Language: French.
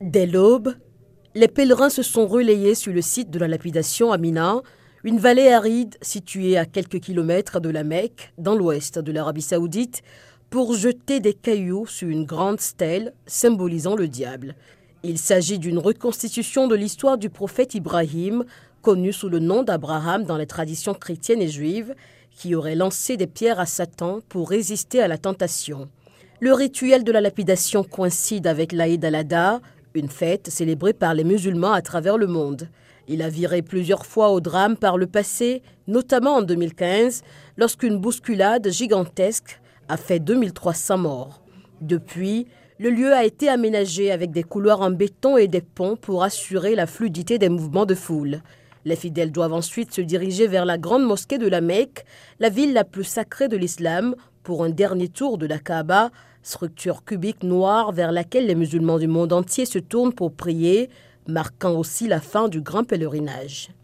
Dès l'aube, les pèlerins se sont relayés sur le site de la lapidation Amina, une vallée aride située à quelques kilomètres de la Mecque, dans l'ouest de l'Arabie saoudite, pour jeter des cailloux sur une grande stèle symbolisant le diable. Il s'agit d'une reconstitution de l'histoire du prophète Ibrahim, connu sous le nom d'Abraham dans les traditions chrétiennes et juives, qui aurait lancé des pierres à Satan pour résister à la tentation. Le rituel de la lapidation coïncide avec l'Aïd al-Adha, une fête célébrée par les musulmans à travers le monde. Il a viré plusieurs fois au drame par le passé, notamment en 2015, lorsqu'une bousculade gigantesque a fait 2300 morts. Depuis, le lieu a été aménagé avec des couloirs en béton et des ponts pour assurer la fluidité des mouvements de foule. Les fidèles doivent ensuite se diriger vers la grande mosquée de la Mecque, la ville la plus sacrée de l'islam, pour un dernier tour de la Kaaba, structure cubique noire vers laquelle les musulmans du monde entier se tournent pour prier, marquant aussi la fin du grand pèlerinage.